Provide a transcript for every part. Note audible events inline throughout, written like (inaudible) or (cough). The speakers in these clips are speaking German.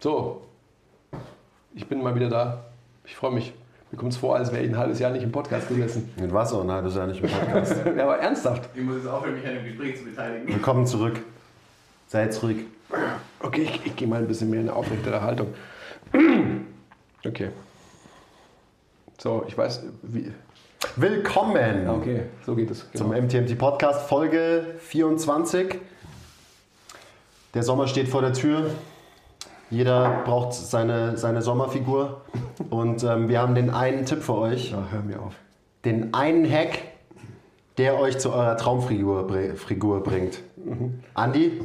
So, ich bin mal wieder da. Ich freue mich. Mir kommt es vor, als wäre ich ein halbes Jahr nicht im Podcast gesessen. Mit was auch ein halbes Jahr nicht im Podcast. (laughs) ja, aber ernsthaft. Ich muss jetzt aufhören, mich an dem Gespräch zu beteiligen. Willkommen zurück. Sei jetzt ruhig. Okay, ich, ich gehe mal ein bisschen mehr in eine aufrechtere Haltung. (clears throat) Okay. So, ich weiß, wie. Willkommen Okay, so geht es. zum Genau. MTMT Podcast, Folge 24. Der Sommer steht vor der Tür. Jeder braucht seine, seine Sommerfigur. Und ähm, wir haben den einen Tipp für euch. Ja, hör mir auf. Den einen Hack, der euch zu eurer Traumfigur Figur bringt. Andi,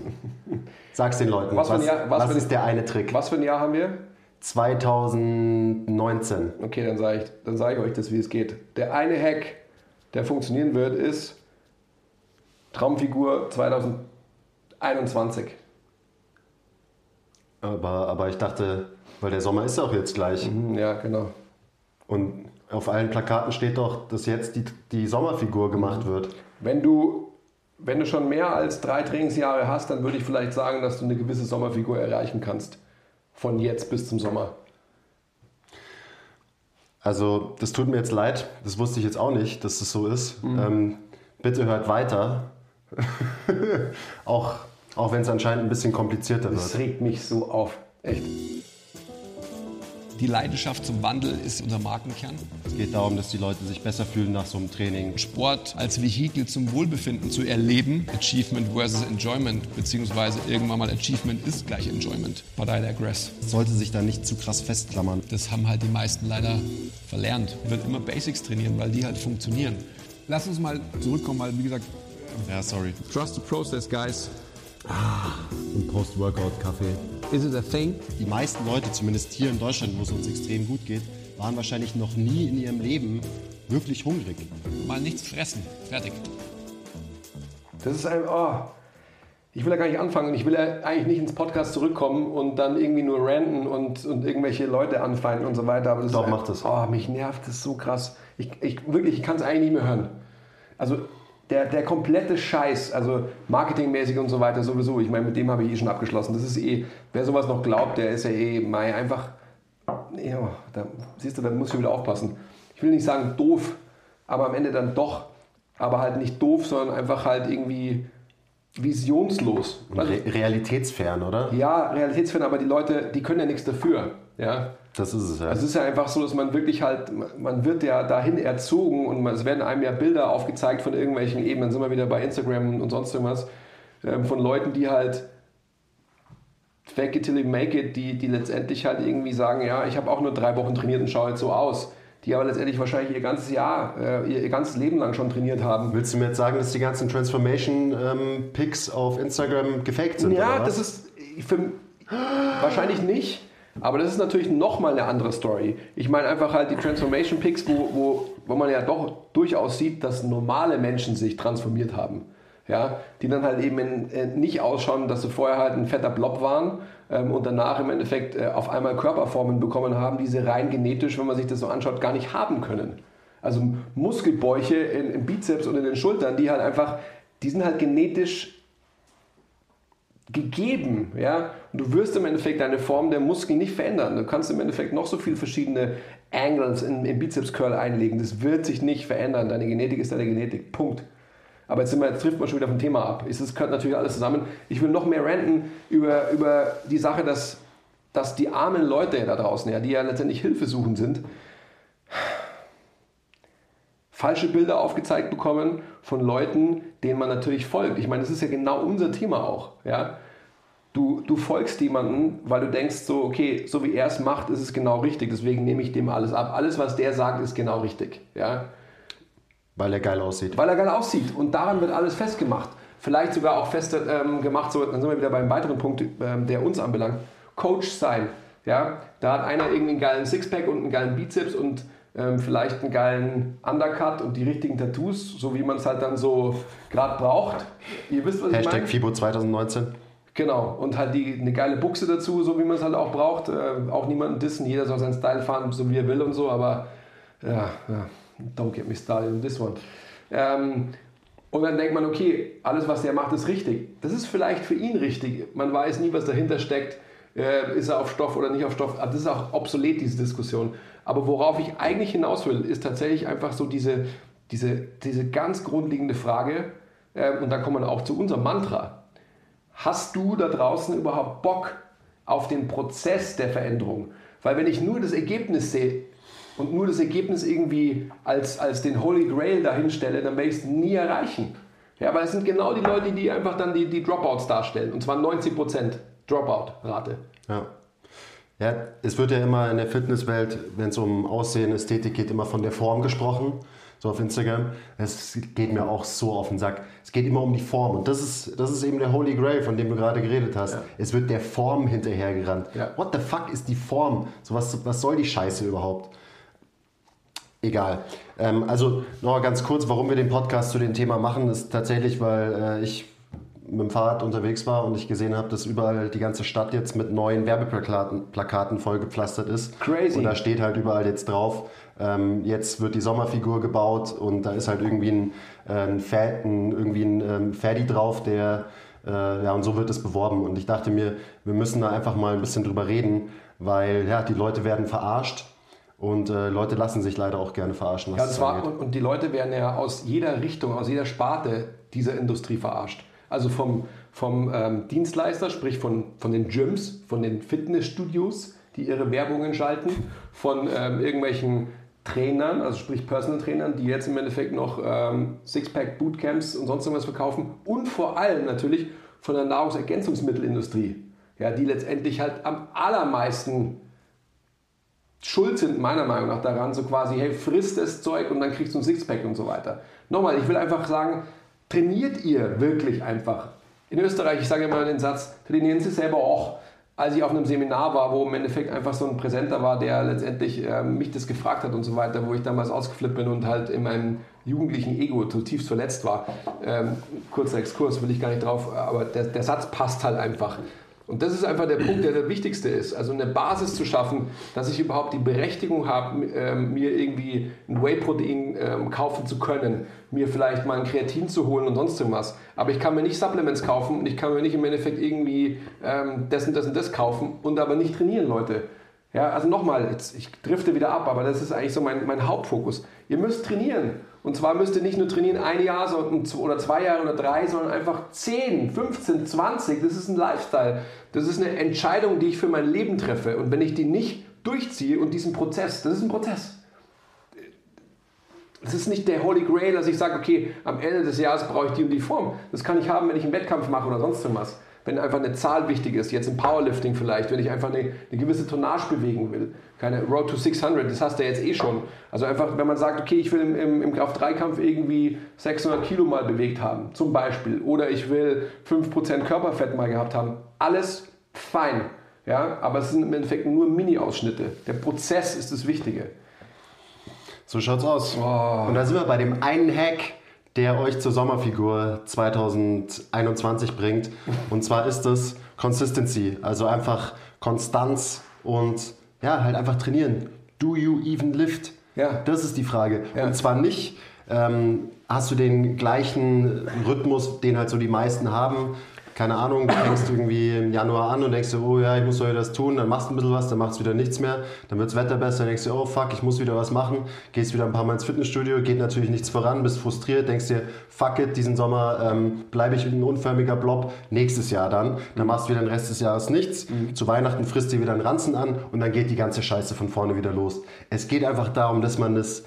sag's den Leuten. Was für ein was, Jahr- was was für ein- ist der eine Trick? Was für ein Jahr haben wir? 2019. Okay, dann sage ich, dann sage ich euch das, wie es geht. Der eine Hack, der funktionieren wird, ist Traumfigur 2021. Aber, aber ich dachte, weil der Sommer ist auch jetzt gleich. Hm, Ja, genau. Und auf allen Plakaten steht doch, dass jetzt die, die Sommerfigur gemacht wird. Wenn du, wenn du schon mehr als drei Trainingsjahre hast, dann würde ich vielleicht sagen, dass du eine gewisse Sommerfigur erreichen kannst. Von jetzt bis zum Sommer. Also, das tut mir jetzt leid. Das wusste ich jetzt auch nicht, dass das so ist. Ähm, bitte hört weiter. (laughs) auch auch wenn es anscheinend ein bisschen komplizierter Das wird. regt mich so auf. Echt. Die Leidenschaft zum Wandel ist unser Markenkern. Es geht darum, dass die Leute sich besser fühlen nach so einem Training. Sport als Vehikel zum Wohlbefinden zu erleben. Achievement versus Enjoyment, beziehungsweise irgendwann mal Achievement ist gleich Enjoyment. But I digress. Sollte sich da nicht zu krass festklammern. Das haben halt die meisten leider verlernt. Wird immer Basics trainieren, weil die halt funktionieren. Lass uns mal zurückkommen, weil wie gesagt, Ja, sorry. trust the process, guys. Und Post-Workout-Kaffee. Is it a thing? Die meisten Leute, zumindest hier in Deutschland, wo es uns extrem gut geht, waren wahrscheinlich noch nie in ihrem Leben wirklich hungrig. Mal nichts fressen. Fertig. Das ist ein. Oh. Ich will ja gar nicht anfangen und ich will ja eigentlich nicht ins Podcast zurückkommen und dann irgendwie nur ranten und, und irgendwelche Leute anfeinden und so weiter. Aber das Doch, ist mach das. Oh, mich nervt das so krass. Ich, ich wirklich, ich kann es eigentlich nicht mehr hören. Also der, der komplette Scheiß, also marketingmäßig und so weiter sowieso. Ich meine, mit dem habe ich eh schon abgeschlossen. Das ist eh, wer sowas noch glaubt, der ist ja eh mei, einfach. Ja, da, siehst du, da muss ich wieder aufpassen. Ich will nicht sagen doof, aber am Ende dann doch. Aber halt nicht doof, sondern einfach halt irgendwie visionslos. Re realitätsfern, oder? Ja, realitätsfern, aber die Leute, die können ja nichts dafür. Ja, Das ist es ja. also es ist ja einfach so, dass man wirklich halt, man wird ja dahin erzogen und es werden einem ja Bilder aufgezeigt von irgendwelchen Ebenen, sind wir wieder bei Instagram und sonst irgendwas, ähm, von Leuten, die halt fake it till you make it, die, die letztendlich halt irgendwie sagen, ja, ich habe auch nur drei Wochen trainiert und schaue jetzt so aus. Die aber letztendlich wahrscheinlich ihr ganzes Jahr, äh, ihr, ganzes Leben lang schon trainiert haben. Willst du mir jetzt sagen, dass die ganzen Transformation-Pics auf Instagram gefaked sind? Ja, das ist für, wahrscheinlich nicht. Aber das ist natürlich nochmal eine andere Story. Ich meine einfach halt die Transformation Pics, wo, wo, wo man ja doch durchaus sieht, dass normale Menschen sich transformiert haben. Ja, die dann halt eben in, äh, nicht ausschauen, dass sie vorher halt ein fetter Blob waren ähm, und danach im Endeffekt äh, auf einmal Körperformen bekommen haben, die sie rein genetisch, wenn man sich das so anschaut, gar nicht haben können. Also Muskelbäuche in, im Bizeps und in den Schultern, die halt einfach, die sind halt genetisch gegeben, ja. Und du wirst im Endeffekt deine Form der Muskeln nicht verändern. Du kannst im Endeffekt noch so viele verschiedene Angles in, im Bizeps Curl einlegen. Das wird sich nicht verändern. Deine Genetik ist deine Genetik. Punkt. Aber jetzt, wir, jetzt trifft man schon wieder vom Thema ab. Es gehört natürlich alles zusammen. Ich will noch mehr ranten über, über die Sache, dass, dass die armen Leute da draußen, ja, die ja letztendlich Hilfesuchend sind, falsche Bilder aufgezeigt bekommen von Leuten, denen man natürlich folgt. Ich meine, das ist ja genau unser Thema auch. Ja? Du, du folgst jemanden, weil du denkst so, okay, so wie er es macht, ist es genau richtig. Deswegen nehme ich dem alles ab. Alles, was der sagt, ist genau richtig. Ja? Weil er geil aussieht. Weil er geil aussieht. Und daran wird alles festgemacht. Vielleicht sogar auch fest ähm, gemacht, so, dann sind wir wieder beim weiteren Punkt, ähm, der uns anbelangt. Coach sein. Ja? Da hat einer irgendwie einen geilen Sixpack und einen geilen Bizeps und ähm, vielleicht einen geilen Undercut und die richtigen Tattoos, so wie man es halt dann so gerade braucht. Ihr wisst, was ich Hashtag meine? FIBO 2019. Genau, und halt die, eine geile Buchse dazu, so wie man es halt auch braucht. Äh, auch niemanden dissen, jeder soll seinen Style fahren, so wie er will und so, aber ja, ja don't get me started on this one. Ähm, und dann denkt man, okay, alles, was der macht, ist richtig. Das ist vielleicht für ihn richtig. Man weiß nie, was dahinter steckt. Äh, ist er auf Stoff oder nicht auf Stoff? Das ist auch obsolet, diese Diskussion. Aber worauf ich eigentlich hinaus will, ist tatsächlich einfach so diese, diese, diese ganz grundlegende Frage, äh, und da kommen wir auch zu unserem Mantra. Hast du da draußen überhaupt Bock auf den Prozess der Veränderung? Weil wenn ich nur das Ergebnis sehe und nur das Ergebnis irgendwie als, als den Holy Grail dahinstelle, dann werde ich es nie erreichen. Ja, weil es sind genau die Leute, die einfach dann die, die Dropouts darstellen. Und zwar 90% Dropout-Rate. Ja. Ja, es wird ja immer in der Fitnesswelt, wenn es um Aussehen, Ästhetik geht, immer von der Form gesprochen. So auf Instagram. Es geht mir auch so auf den Sack. Es geht immer um die Form. Und das ist, das ist eben der Holy Grail, von dem du gerade geredet hast. Ja. Es wird der Form hinterhergerannt. Ja. What the fuck ist die Form? So was, was soll die Scheiße überhaupt? Egal. Ähm, also noch ganz kurz, warum wir den Podcast zu dem Thema machen, ist tatsächlich, weil äh, ich mit dem Fahrrad unterwegs war und ich gesehen habe, dass überall die ganze Stadt jetzt mit neuen Werbeplakaten Plakaten vollgepflastert ist. Crazy. Und da steht halt überall jetzt drauf, ähm, jetzt wird die Sommerfigur gebaut und da ist halt irgendwie ein, äh, ein, Fa- ein, irgendwie ein ähm, Ferdi drauf, der, äh, ja, und so wird es beworben. Und ich dachte mir, wir müssen da einfach mal ein bisschen drüber reden, weil ja, die Leute werden verarscht und äh, Leute lassen sich leider auch gerne verarschen. Ja, das war, und, und die Leute werden ja aus jeder Richtung, aus jeder Sparte dieser Industrie verarscht. Also vom, vom ähm, Dienstleister, sprich von, von den Gyms, von den Fitnessstudios, die ihre Werbungen schalten, von ähm, irgendwelchen Trainern, also sprich Personal Trainern, die jetzt im Endeffekt noch ähm, Sixpack Bootcamps und sonst irgendwas verkaufen und vor allem natürlich von der Nahrungsergänzungsmittelindustrie, ja, die letztendlich halt am allermeisten schuld sind, meiner Meinung nach, daran, so quasi, hey, frisst das Zeug und dann kriegst du ein Sixpack und so weiter. Nochmal, ich will einfach sagen, trainiert ihr wirklich einfach. In Österreich, ich sage immer den Satz, trainieren Sie selber auch. Als ich auf einem Seminar war, wo im Endeffekt einfach so ein Präsenter war, der letztendlich ähm, mich das gefragt hat und so weiter, wo ich damals ausgeflippt bin und halt in meinem jugendlichen Ego zutiefst verletzt war. Ähm, kurzer Exkurs, will ich gar nicht drauf, aber der, der Satz passt halt einfach. Und das ist einfach der Punkt, der der wichtigste ist. Also eine Basis zu schaffen, dass ich überhaupt die Berechtigung habe, ähm, mir irgendwie ein Whey-Protein ähm, kaufen zu können, mir vielleicht mal ein Kreatin zu holen und sonst irgendwas. Aber ich kann mir nicht Supplements kaufen und ich kann mir nicht im Endeffekt irgendwie ähm, das und das und das kaufen und aber nicht trainieren, Leute. Ja, also nochmal, ich drifte wieder ab, aber das ist eigentlich so mein, mein Hauptfokus. Ihr müsst trainieren. Und zwar müsst ihr nicht nur trainieren ein Jahr oder zwei Jahre oder drei, sondern einfach 10, 15, 20. Das ist ein Lifestyle. Das ist eine Entscheidung, die ich für mein Leben treffe. Und wenn ich die nicht durchziehe und diesen Prozess, das ist ein Prozess. Das ist nicht der Holy Grail, dass ich sage, okay, am Ende des Jahres brauche ich die und die Form. Das kann ich haben, wenn ich einen Wettkampf mache oder sonst irgendwas. Wenn einfach eine Zahl wichtig ist, jetzt im Powerlifting vielleicht, wenn ich einfach eine, eine gewisse Tonnage bewegen will. Keine Road to 600, das hast du ja jetzt eh schon. Also einfach, wenn man sagt, okay, ich will im, im, im Kraft-3-Kampf irgendwie 600 Kilo mal bewegt haben, zum Beispiel. Oder ich will 5% Körperfett mal gehabt haben. Alles fein. Ja, aber es sind im Endeffekt nur Mini-Ausschnitte. Der Prozess ist das Wichtige. So schaut's aus. Oh. Und da sind wir bei dem einen Hack, der euch zur Sommerfigur 2021 bringt. Und zwar ist es Consistency, also einfach Konstanz und ja, halt einfach trainieren. Do you even lift? Ja. Das ist die Frage. Ja. Und zwar nicht, ähm, hast du den gleichen Rhythmus, den halt so die meisten haben. Keine Ahnung, du fängst irgendwie im Januar an und denkst dir, oh ja, ich muss heute das tun, dann machst du ein bisschen was, dann machst du wieder nichts mehr, dann wird das Wetter besser, dann denkst du, oh fuck, ich muss wieder was machen, gehst wieder ein paar Mal ins Fitnessstudio, geht natürlich nichts voran, bist frustriert, denkst dir, fuck it, diesen Sommer ähm, bleibe ich ein unförmiger Blob, nächstes Jahr dann, dann machst du wieder den Rest des Jahres nichts, zu Weihnachten frisst dir wieder einen Ranzen an und dann geht die ganze Scheiße von vorne wieder los. Es geht einfach darum, dass man das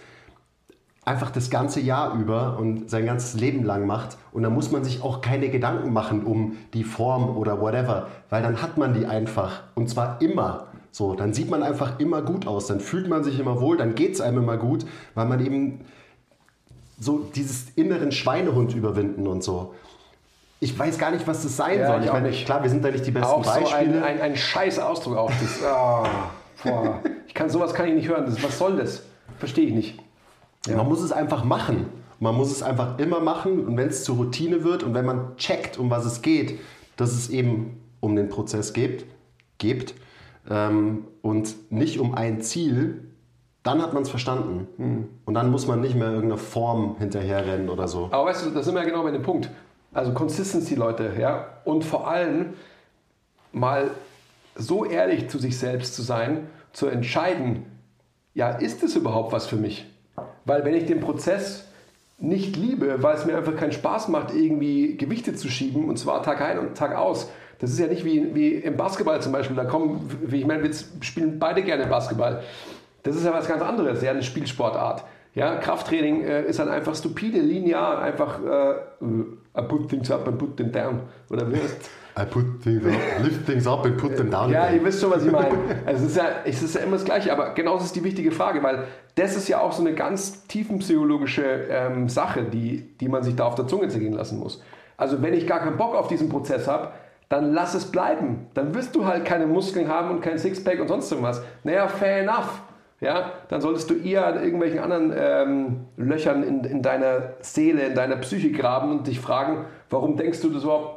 einfach das ganze Jahr über und sein ganzes Leben lang macht. Und da muss man sich auch keine Gedanken machen um die Form oder whatever, weil dann hat man die einfach. Und zwar immer. So, dann sieht man einfach immer gut aus, dann fühlt man sich immer wohl, dann geht es einem immer gut, weil man eben so dieses inneren Schweinehund überwinden und so. Ich weiß gar nicht, was das sein Ja, soll. ich meine, klar, wir sind da nicht die besten Auch so Beispiele. ein, ein, ein scheiß Ausdruck auch. Das, boah. (laughs) Ich kann sowas kann ich nicht hören. Das, was soll das? Verstehe ich nicht. Man muss es einfach machen. Man muss es einfach immer machen und wenn es zur Routine wird und wenn man checkt, um was es geht, dass es eben um den Prozess geht, geht ähm, und nicht um ein Ziel, dann hat man es verstanden. Und dann muss man nicht mehr irgendeiner Form hinterherrennen oder so. Aber weißt du, da sind wir ja genau bei dem Punkt. Also Consistency, Leute, ja. Und vor allem mal so ehrlich zu sich selbst zu sein, zu entscheiden, ja, ist es überhaupt was für mich? Weil wenn ich den Prozess nicht liebe, weil es mir einfach keinen Spaß macht, irgendwie Gewichte zu schieben, und zwar Tag ein und Tag aus. Das ist ja nicht wie, wie im Basketball zum Beispiel. Da kommen, wie ich meine, wir spielen beide gerne Basketball. Das ist ja was ganz anderes, ja, eine Spielsportart. Ja, Krafttraining äh, ist dann einfach stupide, linear, einfach äh, I put things up and put them down. Oder wie heißt I put things up, lift things up and put them down. Ja, again. ihr wisst schon, was ich meine. (laughs) Also es ist, ja, es ist ja immer das Gleiche, aber genau das ist die wichtige Frage, weil das ist ja auch so eine ganz tiefenpsychologische ähm, Sache, die, die man sich da auf der Zunge zergehen lassen muss. Also wenn ich gar keinen Bock auf diesen Prozess habe, dann lass es bleiben. Dann wirst du halt keine Muskeln haben und kein Sixpack und sonst irgendwas. Naja, fair enough. Ja, dann solltest du eher an irgendwelchen anderen ähm, Löchern in, in deiner Seele, in deiner Psyche graben und dich fragen, warum denkst du das überhaupt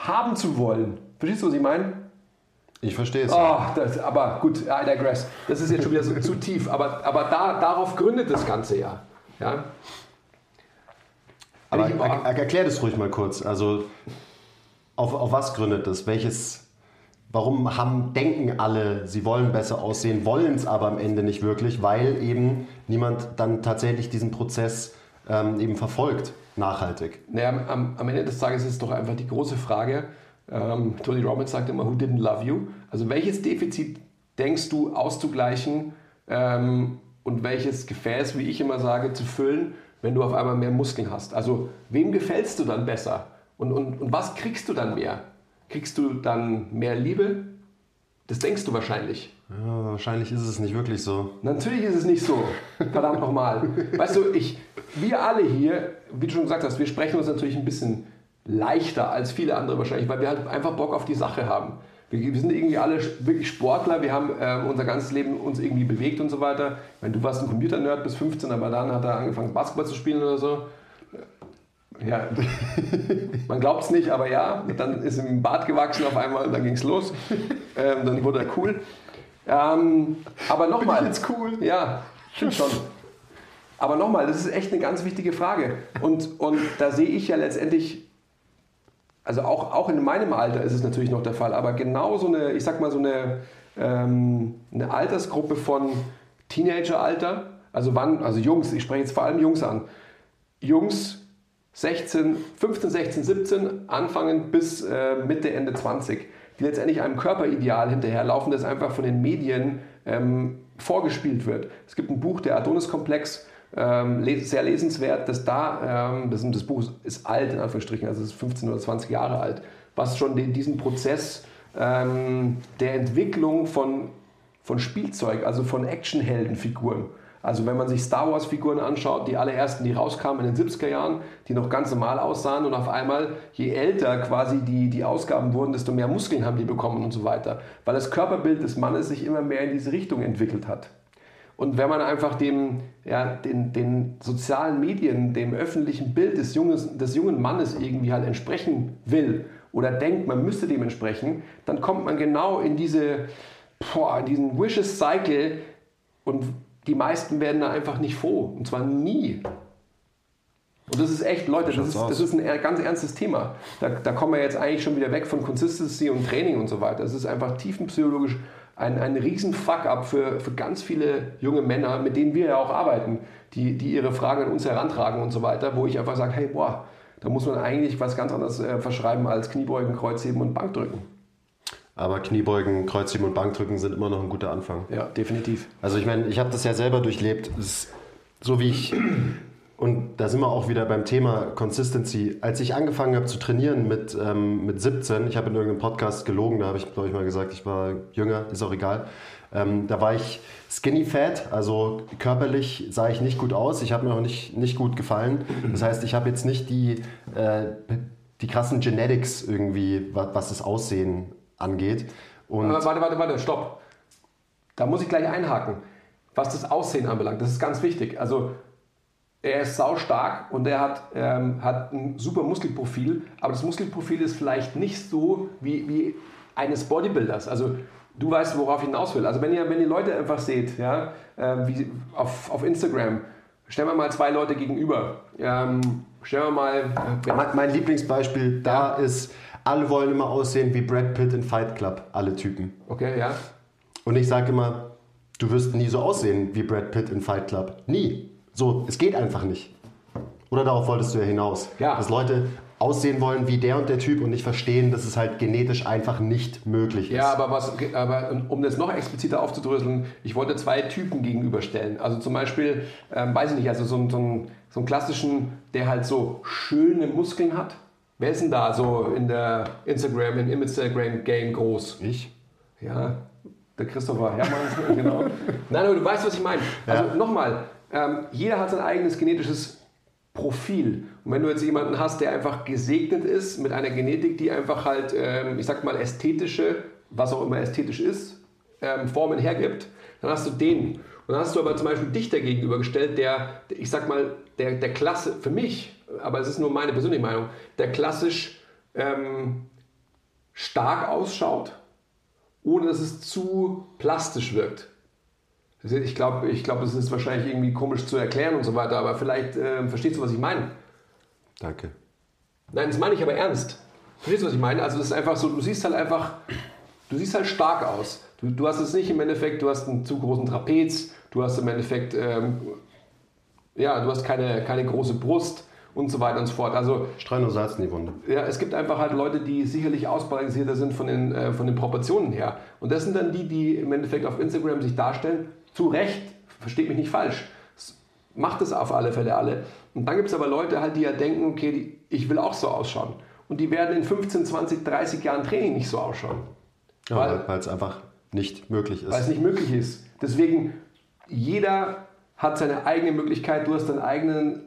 haben zu wollen? Verstehst du, was ich meine? Ich verstehe es. Oh, das, aber gut, I digress. Das ist jetzt schon wieder so zu tief. Aber, aber da, darauf gründet das Ganze ja. ja? Aber ich- er, er, erklär das ruhig mal kurz. Also, auf, auf was gründet das? Welches, warum haben, denken alle, sie wollen besser aussehen, wollen es aber am Ende nicht wirklich, weil eben niemand dann tatsächlich diesen Prozess ähm, eben verfolgt, nachhaltig. Naja, am, am Ende des Tages ist es doch einfach die große Frage, ähm, Tony Robbins sagt immer, who didn't love you? Also welches Defizit denkst du auszugleichen ähm, und welches Gefäß, wie ich immer sage, zu füllen, wenn du auf einmal mehr Muskeln hast? Also wem gefällst du dann besser? Und, und, und was kriegst du dann mehr? Kriegst du dann mehr Liebe? Das denkst du wahrscheinlich. Ja, wahrscheinlich ist es nicht wirklich so. Natürlich ist es nicht so. Verdammt nochmal. Weißt du, ich, wir alle hier, wie du schon gesagt hast, wir sprechen uns natürlich ein bisschen leichter als viele andere wahrscheinlich, weil wir halt einfach Bock auf die Sache haben. Wir, wir sind irgendwie alle wirklich Sportler, wir haben ähm, unser ganzes Leben uns irgendwie bewegt und so weiter. Ich meine, du warst ein Computer-Nerd bis 15, aber dann hat er angefangen Basketball zu spielen oder so. Ja, man glaubt es nicht, aber ja, dann ist ihm im Bart gewachsen auf einmal und dann ging es los. Ähm, dann wurde er cool. Ähm, aber nochmal. jetzt cool? Ja, stimmt schon. Aber nochmal, das ist echt eine ganz wichtige Frage. Und, und da sehe ich ja letztendlich, also auch, auch in meinem Alter ist es natürlich noch der Fall, aber genau so eine, ich sag mal so eine, ähm, eine Altersgruppe von Teenageralter, also wann, also Jungs, ich spreche jetzt vor allem Jungs an. Jungs 16, 15, 16, 17, anfangen bis äh, Mitte, Ende 20, die letztendlich einem Körperideal hinterherlaufen, das einfach von den Medien ähm, vorgespielt wird. Es gibt ein Buch, der Adonis-Komplex, ähm, sehr lesenswert, dass da, ähm, das, das Buch ist alt, in Anführungsstrichen, also ist 15 oder 20 Jahre alt, was schon den, diesen Prozess ähm, der Entwicklung von, von Spielzeug, also von Actionheldenfiguren, also wenn man sich Star Wars Figuren anschaut, die allerersten, die rauskamen in den 70er Jahren, die noch ganz normal aussahen und auf einmal, je älter quasi die, die Ausgaben wurden, desto mehr Muskeln haben die bekommen und so weiter. Weil das Körperbild des Mannes sich immer mehr in diese Richtung entwickelt hat. Und wenn man einfach dem, ja, den, den sozialen Medien, dem öffentlichen Bild des, Junges, des jungen Mannes irgendwie halt entsprechen will oder denkt, man müsste dem entsprechen, dann kommt man genau in diese, boah, in diesen Vicious Cycle und die meisten werden da einfach nicht froh. Und zwar nie. Und das ist echt, Leute, das ist, das ist ein ganz ernstes Thema. Da, da kommen wir jetzt eigentlich schon wieder weg von Consistency und Training und so weiter. Es ist einfach tiefenpsychologisch ein, ein riesen Fuck-up für, für ganz viele junge Männer, mit denen wir ja auch arbeiten, die, die ihre Fragen an uns herantragen und so weiter, wo ich einfach sage, hey, boah, da muss man eigentlich was ganz anderes äh, verschreiben als Kniebeugen, Kreuzheben und Bankdrücken. Aber Kniebeugen, Kreuzheben und Bankdrücken sind immer noch ein guter Anfang. Ja, definitiv. Also ich meine, ich habe das ja selber durchlebt. So wie ich, und da sind wir auch wieder beim Thema Consistency. Als ich angefangen habe zu trainieren mit, ähm, mit 17, ich habe in irgendeinem Podcast gelogen, da habe ich, glaube ich, mal gesagt, ich war jünger, ist auch egal. Ähm, da war ich skinny fat, also körperlich sah ich nicht gut aus. Ich habe mir auch nicht, nicht gut gefallen. Das heißt, ich habe jetzt nicht die, äh, die krassen Genetics irgendwie, was, was das Aussehen angeht. Und warte, warte, warte, stopp. Da muss ich gleich einhaken. Was das Aussehen anbelangt, das ist ganz wichtig. Also er ist saustark und er hat, ähm, hat ein super Muskelprofil, aber das Muskelprofil ist vielleicht nicht so wie, wie eines Bodybuilders. Also du weißt, worauf ich hinaus will. Also wenn ihr, wenn ihr Leute einfach seht, ja, ähm, wie auf, auf Instagram, stellen wir mal zwei Leute gegenüber. Ähm, stellen wir mal, äh, Mein, mein Lieblingsbeispiel da ist alle wollen immer aussehen wie Brad Pitt in Fight Club, alle Typen. Okay, ja. Und ich sage immer, du wirst nie so aussehen wie Brad Pitt in Fight Club. Nie. So, es geht einfach nicht. Oder darauf wolltest du ja hinaus. Ja. Dass Leute aussehen wollen wie der und der Typ und nicht verstehen, dass es halt genetisch einfach nicht möglich ist. Ja, aber, was, aber um das noch expliziter aufzudröseln, ich wollte zwei Typen gegenüberstellen. Also zum Beispiel, ähm, weiß ich nicht, also so, so, einen, so einen klassischen, der halt so schöne Muskeln hat. Wer ist denn da so in der Instagram, im Instagram-Game groß? Ich? Ja, der Christopher Hermann, (laughs) genau. Nein, aber du weißt, was ich meine. Also Ja. nochmal, ähm, jeder hat sein eigenes genetisches Profil. Und wenn du jetzt jemanden hast, der einfach gesegnet ist mit einer Genetik, die einfach halt, ähm, ich sag mal, ästhetische, was auch immer ästhetisch ist, ähm, Formen hergibt, dann hast du den. Und dann hast du aber zum Beispiel dich dagegen übergestellt, der, ich sag mal, der, der Klasse, für mich, aber es ist nur meine persönliche Meinung, der klassisch ähm, stark ausschaut, ohne dass es zu plastisch wirkt. Das Ich glaube, ich glaub, es ist wahrscheinlich irgendwie komisch zu erklären und so weiter, aber vielleicht ähm, verstehst du, was ich meine. Danke. Nein, das meine ich aber ernst. Verstehst du, was ich meine? Also es ist einfach so, du siehst halt einfach, du siehst halt stark aus. Du, du hast es nicht im Endeffekt, du hast einen zu großen Trapez, du hast im Endeffekt, ähm, ja, du hast keine, keine große Brust und so weiter und so fort. Also Streu nur Salz in die Wunde. ja, es gibt einfach halt Leute, die sicherlich ausbalancierter sind von den, äh, von den Proportionen her. Und das sind dann die, die im Endeffekt auf Instagram sich darstellen. Zu Recht, versteht mich nicht falsch. Macht es auf alle Fälle alle. Und dann gibt es aber Leute halt, die ja denken, okay, die, ich will auch so ausschauen. Und die werden in 15, 20, 30 Jahren Training nicht so ausschauen. Ja, Weil- es einfach nicht möglich weil es ist. nicht möglich ist. Deswegen, jeder hat seine eigene Möglichkeit, du hast deinen eigenen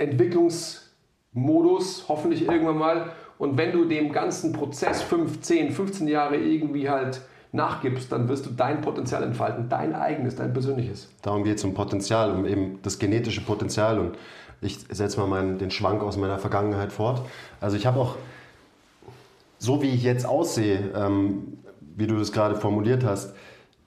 Entwicklungsmodus, hoffentlich irgendwann mal. Und wenn du dem ganzen Prozess 5, 10, 15 Jahre irgendwie halt nachgibst, dann wirst du dein Potenzial entfalten, dein eigenes, dein persönliches. Darum geht es um Potenzial, um eben das genetische Potenzial. Und ich setze mal meinen, den Schwank aus meiner Vergangenheit fort. Also ich habe auch, so wie ich jetzt aussehe, ähm, wie du das gerade formuliert hast,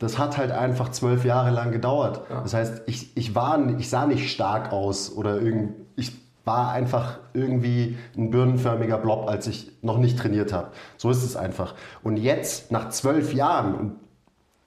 das hat halt einfach zwölf Jahre lang gedauert. Das heißt, ich, ich, war, ich sah nicht stark aus oder irgend, ich war einfach irgendwie ein birnenförmiger Blob, als ich noch nicht trainiert habe. So ist es einfach. Und jetzt, nach zwölf Jahren, und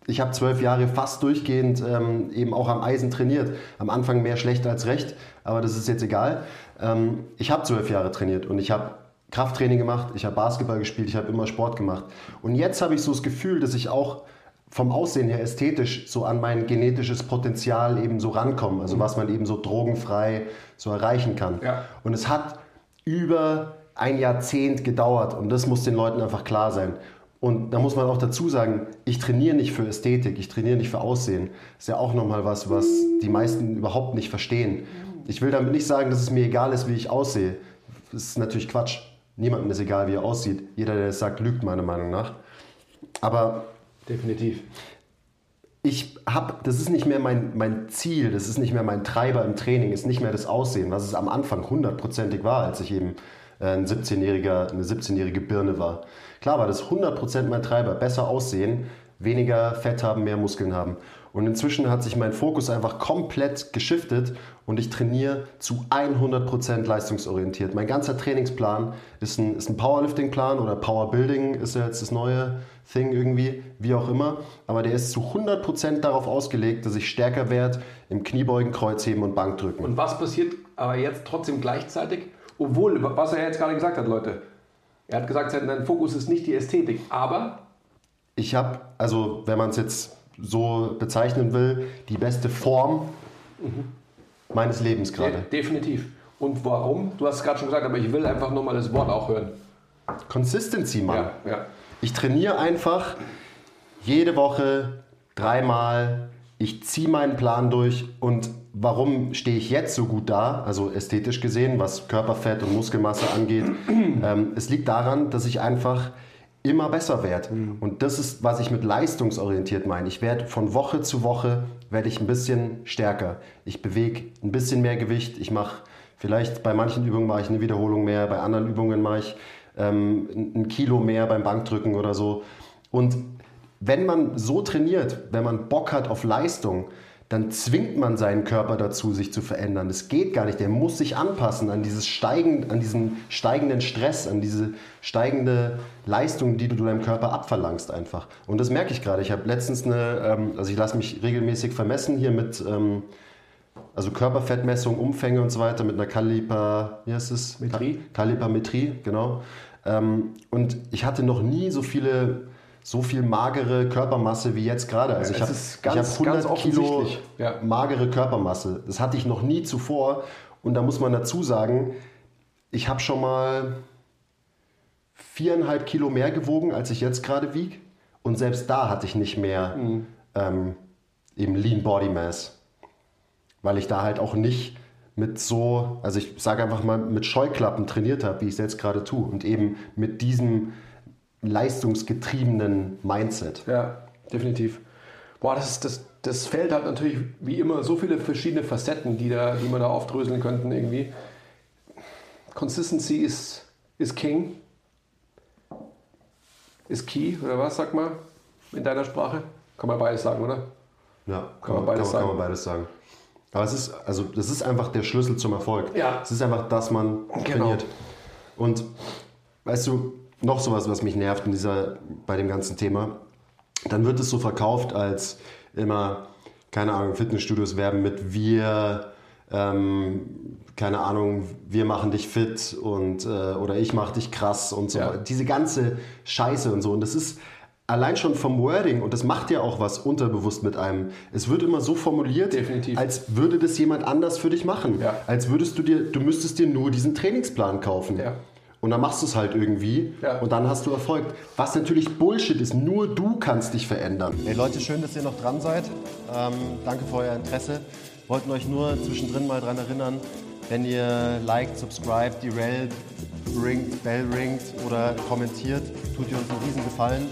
ich habe zwölf Jahre fast durchgehend ähm, eben auch am Eisen trainiert. Am Anfang mehr schlecht als recht, aber das ist jetzt egal. Ähm, ich habe zwölf Jahre trainiert und ich habe Krafttraining gemacht, ich habe Basketball gespielt, ich habe immer Sport gemacht. Und jetzt habe ich so das Gefühl, dass ich auch vom Aussehen her ästhetisch so an mein genetisches Potenzial eben so rankomme. Also was man eben so drogenfrei so erreichen kann. Ja. Und es hat über ein Jahrzehnt gedauert und das muss den Leuten einfach klar sein. Und da muss man auch dazu sagen, ich trainiere nicht für Ästhetik, ich trainiere nicht für Aussehen. Das ist ja auch nochmal was, was die meisten überhaupt nicht verstehen. Ich will damit nicht sagen, dass es mir egal ist, wie ich aussehe. Das ist natürlich Quatsch. Niemandem ist egal, wie er aussieht. Jeder, der es sagt, lügt meiner Meinung nach. Aber Definitiv. ich habe, das ist nicht mehr mein, mein Ziel, das ist nicht mehr mein Treiber im Training, ist nicht mehr das Aussehen, was es am Anfang hundertprozentig war, als ich eben äh, ein 17-jähriger, eine 17-jährige Birne war. Klar war das 100% mein Treiber, besser aussehen, weniger Fett haben, mehr Muskeln haben. Und inzwischen hat sich mein Fokus einfach komplett geschiftet und ich trainiere zu 100% leistungsorientiert. Mein ganzer Trainingsplan ist ein, ist ein Powerlifting-Plan oder Powerbuilding ist ja jetzt das neue Thing irgendwie, wie auch immer. Aber der ist zu 100% darauf ausgelegt, dass ich stärker werde im Kniebeugen, Kreuzheben und Bankdrücken. Und was passiert aber jetzt trotzdem gleichzeitig? Obwohl, was er jetzt gerade gesagt hat, Leute. Er hat gesagt, sein Fokus ist nicht die Ästhetik, aber Ich habe, also wenn man es jetzt so bezeichnen will, die beste Form meines Lebens gerade. de definitiv. Und warum? Du hast es gerade schon gesagt, aber ich will einfach nur mal das Wort auch hören. Consistency, Mann. Ja, ja. Ich trainiere einfach jede Woche dreimal. Ich ziehe meinen Plan durch und warum stehe ich jetzt so gut da, also ästhetisch gesehen, was Körperfett und Muskelmasse angeht. (clears throat) ähm, es liegt daran, dass ich einfach immer besser werde. Und das ist, was ich mit leistungsorientiert meine. Ich werde von Woche zu Woche werde ich ein bisschen stärker. Ich bewege ein bisschen mehr Gewicht. Ich mache vielleicht bei manchen Übungen mache ich eine Wiederholung mehr, bei anderen Übungen mache ich ähm, ein Kilo mehr beim Bankdrücken oder so. Und wenn man so trainiert, wenn man Bock hat auf Leistung, dann zwingt man seinen Körper dazu, sich zu verändern. Das geht gar nicht. Der muss sich anpassen an, dieses Steigen, an diesen steigenden Stress, an diese steigende Leistung, die du deinem Körper abverlangst einfach. Und das merke ich gerade. Ich habe letztens eine, ähm, also ich lasse mich regelmäßig vermessen hier mit, ähm, also Körperfettmessung, Umfänge und so weiter mit einer Kaliper, wie heißt es? Metrie. Kalipermetrie, genau. Ähm, und ich hatte noch nie so viele so viel magere Körpermasse wie jetzt gerade. Also ich habe hab 100 ganz Kilo ja. magere Körpermasse. Das hatte ich noch nie zuvor. Und da muss man dazu sagen, ich habe schon mal viereinhalb Kilo mehr gewogen, als ich jetzt gerade wiege. Und selbst da hatte ich nicht mehr Mhm. ähm, eben Lean Body Mass. Weil ich da halt auch nicht mit so, also ich sage einfach mal, mit Scheuklappen trainiert habe, wie ich es jetzt gerade tue. Und eben mit diesem leistungsgetriebenen Mindset. Ja, definitiv. Boah, das, ist, das, das Feld hat natürlich wie immer so viele verschiedene Facetten, die, da, die man da aufdröseln könnten irgendwie. Consistency ist, ist King. Ist Key, oder was, sag mal, in deiner Sprache? Kann man beides sagen, oder? Ja, Kann man beides kann, sagen. Kann man beides sagen. Aber es ist, also das ist einfach der Schlüssel zum Erfolg. Ja. Es ist einfach, dass man Genau. trainiert. Und weißt du, noch sowas, was mich nervt in dieser, bei dem ganzen Thema, dann wird es so verkauft als immer, keine Ahnung, Fitnessstudios werben mit wir, ähm, keine Ahnung, wir machen dich fit und äh, oder ich mach dich krass und so. Ja. Diese ganze Scheiße und so. Und das ist allein schon vom Wording und das macht ja auch was unterbewusst mit einem. Es wird immer so formuliert, Definitiv. als würde das jemand anders für dich machen. Ja. Als würdest du dir, du müsstest dir nur diesen Trainingsplan kaufen. Ja. Und dann machst du es halt irgendwie Ja. und dann hast du Erfolg. Was natürlich Bullshit ist, nur du kannst dich verändern. Hey Leute, schön, dass ihr noch dran seid. Ähm, danke für euer Interesse. Wollten euch nur zwischendrin mal dran erinnern, wenn ihr liked, subscribed, die Rel ringt, Bell ringt oder kommentiert, tut ihr uns einen riesen Gefallen.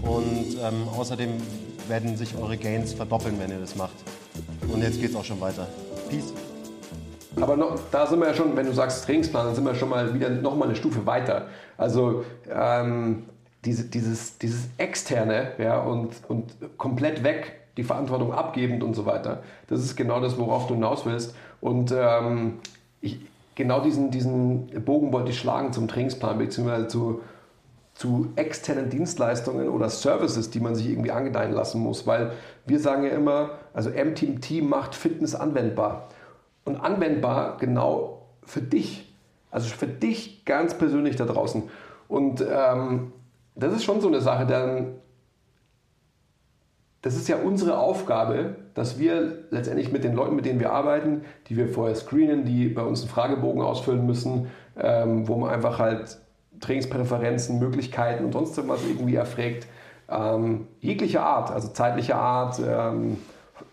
Und ähm, außerdem werden sich eure Gains verdoppeln, wenn ihr das macht. Und jetzt geht's auch schon weiter. Peace. Aber noch, da sind wir ja schon, wenn du sagst Trainingsplan, dann sind wir schon mal wieder noch mal eine Stufe weiter. Also ähm, diese, dieses, dieses externe ja, und, und komplett weg, die Verantwortung abgebend und so weiter. Das ist genau das, worauf du hinaus willst. Und ähm, ich, genau diesen, diesen Bogen wollte ich schlagen zum Trainingsplan beziehungsweise zu, zu externen Dienstleistungen oder Services, die man sich irgendwie angedeihen lassen muss. Weil wir sagen ja immer, also M-Team Team macht Fitness anwendbar. Und anwendbar genau für dich. Also für dich ganz persönlich da draußen. Und ähm, das ist schon so eine Sache, dann das ist ja unsere Aufgabe, dass wir letztendlich mit den Leuten, mit denen wir arbeiten, die wir vorher screenen, die bei uns einen Fragebogen ausfüllen müssen, ähm, wo man einfach halt Trainingspräferenzen, Möglichkeiten und sonst was irgendwie erfragt, ähm, jeglicher Art, also zeitlicher Art, ähm,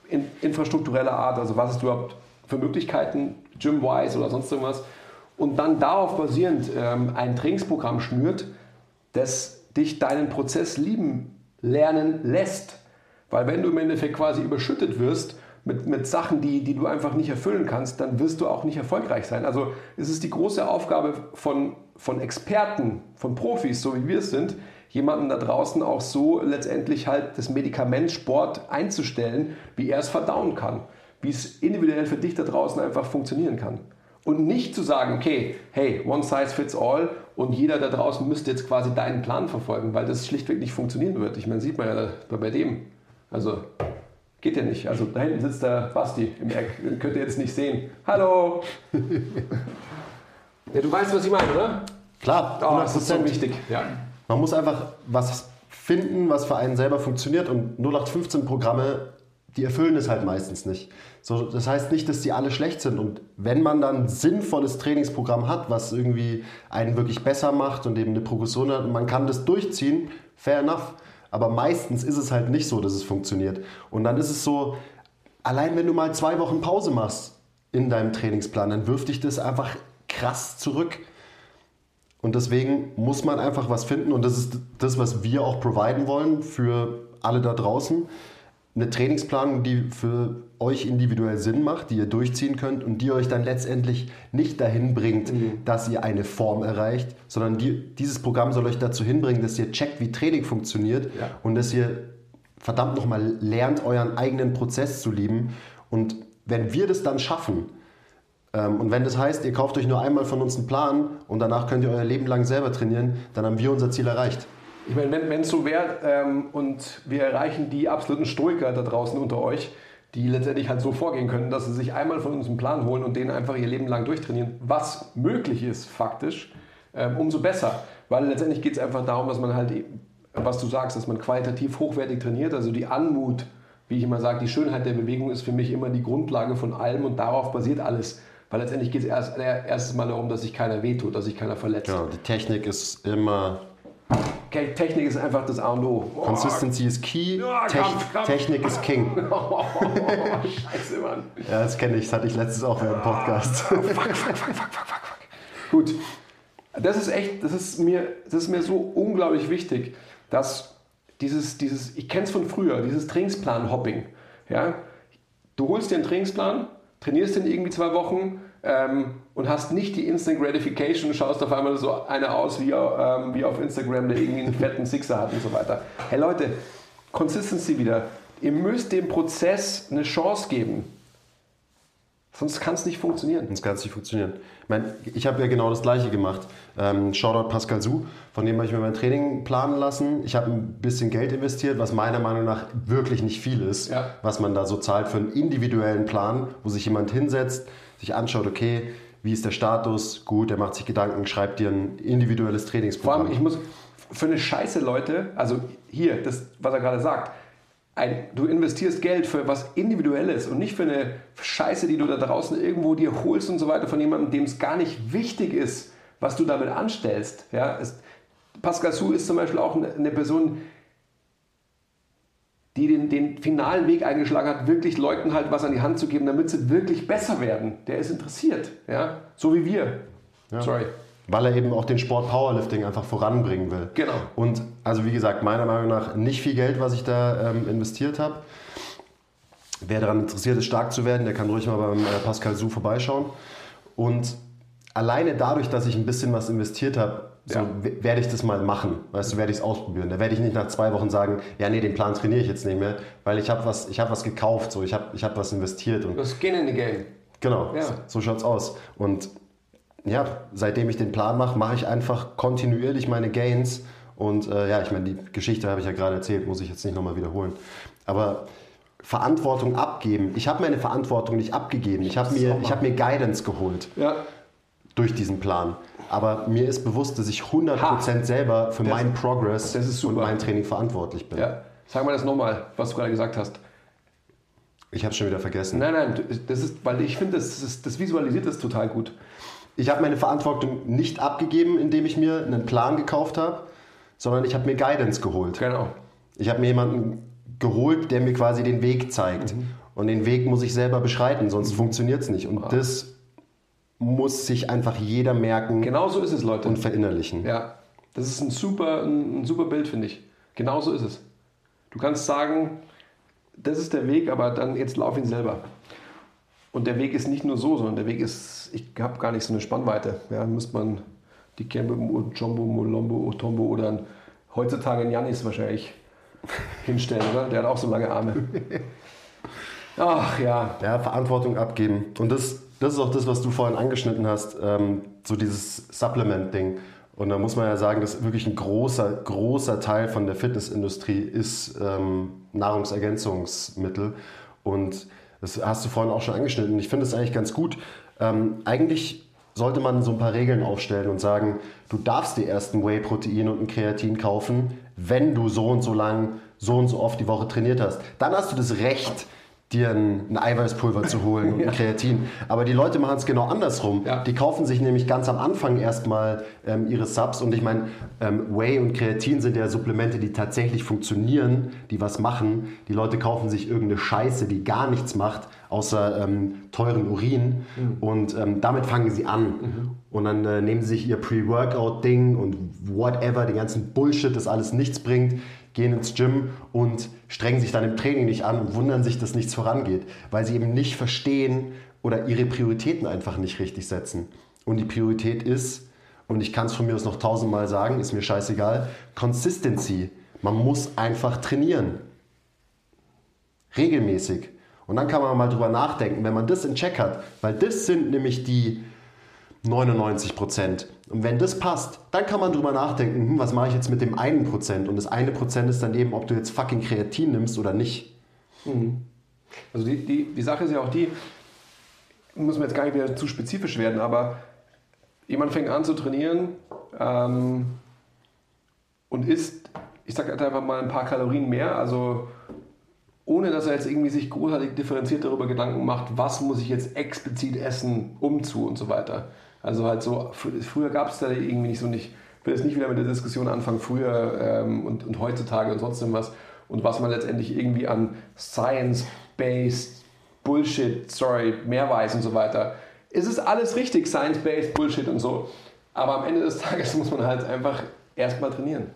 in, infrastruktureller Art, also was es überhaupt für Möglichkeiten, Gym-wise oder sonst irgendwas, und dann darauf basierend ähm, ein Trainingsprogramm schnürt, das dich deinen Prozess lieben lernen lässt. Weil wenn du im Endeffekt quasi überschüttet wirst mit, mit Sachen, die, die du einfach nicht erfüllen kannst, dann wirst du auch nicht erfolgreich sein. Also es ist die große Aufgabe von, von Experten, von Profis, so wie wir es sind, jemanden da draußen auch so letztendlich halt das Medikament Sport einzustellen, wie er es verdauen kann, wie es individuell für dich da draußen einfach funktionieren kann. Und nicht zu sagen, okay, hey, one size fits all und jeder da draußen müsste jetzt quasi deinen Plan verfolgen, weil das schlichtweg nicht funktionieren wird. Ich meine, sieht man ja bei dem. Also geht ja nicht. Also da hinten sitzt der Basti im Eck. Den könnt ihr jetzt nicht sehen. Hallo! (laughs) ja, du weißt, was ich meine, oder? Klar, Oh, das ist so 100%. wichtig. Ja. Man muss einfach was finden, was für einen selber funktioniert und 0815 Programme, die erfüllen es halt meistens nicht. So, das heißt nicht, dass die alle schlecht sind und wenn man dann ein sinnvolles Trainingsprogramm hat, was irgendwie einen wirklich besser macht und eben eine Progression hat und man kann das durchziehen, fair enough. Aber meistens ist es halt nicht so, dass es funktioniert. Und dann ist es so, allein wenn du mal zwei Wochen Pause machst in deinem Trainingsplan, dann wirft dich das einfach krass zurück. Und deswegen muss man einfach was finden und das ist das, was wir auch providen wollen für alle da draußen. Eine Trainingsplanung, die für euch individuell Sinn macht, die ihr durchziehen könnt und die euch dann letztendlich nicht dahin bringt, dass ihr eine Form erreicht, sondern die, dieses Programm soll euch dazu hinbringen, dass ihr checkt, wie Training funktioniert Ja. und dass ihr verdammt nochmal lernt euren eigenen Prozess zu lieben. Und wenn wir das dann schaffen, und wenn das heißt, ihr kauft euch nur einmal von uns einen Plan und danach könnt ihr euer Leben lang selber trainieren, dann haben wir unser Ziel erreicht. Ich meine, wenn es so wäre ähm, und wir erreichen die absoluten Stoiker da draußen unter euch, die letztendlich halt so vorgehen können, dass sie sich einmal von uns einen Plan holen und den einfach ihr Leben lang durchtrainieren, was möglich ist faktisch, ähm, umso besser. Weil letztendlich geht es einfach darum, dass man halt, was du sagst, dass man qualitativ hochwertig trainiert, also die Anmut, wie ich immer sage, die Schönheit der Bewegung ist für mich immer die Grundlage von allem und darauf basiert alles. Weil letztendlich geht es erst, erstes Mal darum, dass sich keiner wehtut, dass sich keiner verletzt. Genau, die Technik ist immer Okay, Technik ist einfach das A und O. Oh, Consistency ist key, Ja, Tech- Kampf, Kampf. Technik ist King. (laughs) Oh, scheiße, Mann. Ja, das kenne ich, das hatte ich letztens auch während dem Podcast. Gut. Das ist echt, das ist mir, das ist mir so unglaublich wichtig, dass dieses, dieses ich kenne es von früher, dieses Trainingsplan-Hopping. Ja? Du holst dir einen Trainingsplan, trainierst den irgendwie zwei Wochen ähm, und hast nicht die Instant Gratification, schaust auf einmal so einer aus wie, ähm, wie auf Instagram, der irgendwie einen (laughs) fetten Sixer hat und so weiter. Hey Leute, Consistency wieder. Ihr müsst dem Prozess eine Chance geben. Sonst kann es nicht funktionieren. Sonst kann es nicht funktionieren. Ich, meine, ich habe ja genau das Gleiche gemacht. Ähm, Shoutout Pascal Su, von dem habe ich mir mein Training planen lassen. Ich habe ein bisschen Geld investiert, was meiner Meinung nach wirklich nicht viel ist, Ja. was man da so zahlt für einen individuellen Plan, wo sich jemand hinsetzt, sich anschaut, okay, wie ist der Status? Gut, er macht sich Gedanken, schreibt dir ein individuelles Vor Trainingsprogramm. allem, ich muss für eine Scheiße, Leute, also hier, das, was er gerade sagt, ein, du investierst Geld für was Individuelles und nicht für eine Scheiße, die du da draußen irgendwo dir holst und so weiter von jemandem, dem es gar nicht wichtig ist, was du damit anstellst. Ja, es, Pascal Su ist zum Beispiel auch eine, Person, die den, den finalen Weg eingeschlagen hat, wirklich Leuten halt was an die Hand zu geben, damit sie wirklich besser werden. Der ist interessiert, ja, so wie wir. Sorry. Weil er eben auch den Sport Powerlifting einfach voranbringen will. Genau. Und also wie gesagt, meiner Meinung nach nicht viel Geld, was ich da ähm, investiert habe. Wer daran interessiert ist, stark zu werden, der kann ruhig mal beim äh, Pascal Su vorbeischauen. Und alleine dadurch, dass ich ein bisschen was investiert habe, so, Ja. werde ich das mal machen. Weißt du, werde ich es ausprobieren. Da werde ich nicht nach zwei Wochen sagen, ja nee, den Plan trainiere ich jetzt nicht mehr, weil ich habe was, ich habe was gekauft, so ich habe, ich habe was investiert und Das Skin in the Game. Genau, Ja. so, so schaut's aus. Und ja, seitdem ich den Plan mache, mache ich einfach kontinuierlich meine Gains. Und äh, ja, ich meine, die Geschichte habe ich ja gerade erzählt, muss ich jetzt nicht nochmal wiederholen. Aber Verantwortung abgeben. Ich habe meine Verantwortung nicht abgegeben. Ich habe mir, ich habe mir Guidance geholt Ja, durch diesen Plan. Aber mir ist bewusst, dass ich 100% selber für meinen Progress das ist und mein Training verantwortlich bin. Ja, sag mal das nochmal, was du gerade gesagt hast. Ich habe schon wieder vergessen. Nein, nein, das ist, weil ich finde, das, ist- das visualisiert das total gut. Ich habe meine Verantwortung nicht abgegeben, indem ich mir einen Plan gekauft habe, sondern ich habe mir Guidance geholt. Genau. Ich habe mir jemanden geholt, der mir quasi den Weg zeigt. Mhm. Und den Weg muss ich selber beschreiten, sonst funktioniert es nicht. Und das muss sich einfach jeder merken Genau so ist es, Leute. und verinnerlichen. ja, das ist ein super, ein, ein super Bild, finde ich. Genau so ist es. Du kannst sagen, das ist der Weg, aber dann jetzt lauf ihn selber. Und der Weg ist nicht nur so, sondern der Weg ist, ich habe gar nicht so eine Spannweite. Ja, müsste man die Kembe, Jumbo, Molombo, Otombo oder ein, heutzutage ein Janis wahrscheinlich (laughs) hinstellen, oder? Der hat auch so lange Arme. Ach ja, Ja, Verantwortung abgeben. Und das, das ist auch das, was du vorhin angeschnitten hast, ähm, so dieses Supplement-Ding. Und da muss man ja sagen, dass wirklich ein großer, großer Teil von der Fitnessindustrie ist ähm, Nahrungsergänzungsmittel. Und das hast du vorhin auch schon angeschnitten. Ich finde es eigentlich ganz gut. Ähm, eigentlich sollte man so ein paar Regeln aufstellen und sagen, du darfst dir erst ein Whey-Protein und ein Kreatin kaufen, wenn du so und so lang, so und so oft die Woche trainiert hast. Dann hast du das Recht, dir ein, ein Eiweißpulver zu holen und ein (laughs) Kreatin. Aber die Leute machen es genau andersrum. Ja. Die kaufen sich nämlich ganz am Anfang erstmal ähm, ihre Subs. Und ich meine, ähm, Whey und Kreatin sind ja Supplemente, die tatsächlich funktionieren, die was machen. Die Leute kaufen sich irgendeine Scheiße, die gar nichts macht, außer ähm, teuren Urin. Und ähm, damit fangen sie an. Und dann äh, nehmen sie sich ihr Pre-Workout-Ding und whatever, den ganzen Bullshit, das alles nichts bringt, gehen ins Gym und strengen sich dann im Training nicht an und wundern sich, dass nichts vorangeht, weil sie eben nicht verstehen oder ihre Prioritäten einfach nicht richtig setzen. Und die Priorität ist, und ich kann es von mir aus noch tausendmal sagen, ist mir scheißegal, Consistency. Man muss einfach trainieren. regelmäßig. Und dann kann man mal drüber nachdenken, wenn man das in Check hat, weil das sind nämlich die 99 Prozent. Und wenn das passt, dann kann man drüber nachdenken, hm, was mache ich jetzt mit dem einen Prozent? Und das eine Prozent ist dann eben, ob du jetzt fucking Kreatin nimmst oder nicht. Also die, die, die Sache ist ja auch die, muss man jetzt gar nicht wieder zu spezifisch werden, aber jemand fängt an zu trainieren ähm, und isst, ich sage einfach mal ein paar Kalorien mehr, also ohne dass er jetzt irgendwie sich großartig differenziert darüber Gedanken macht, was muss ich jetzt explizit essen, um zu und so weiter. Also halt so, fr- früher gab es da irgendwie nicht so nicht, ich will jetzt nicht wieder mit der Diskussion anfangen, früher ähm, und, und heutzutage und sonst was und was man letztendlich irgendwie an Science-based Bullshit, sorry, mehr weiß und so weiter. Es ist alles richtig, Science-based Bullshit und so. Aber am Ende des Tages (laughs) muss man halt einfach erstmal trainieren.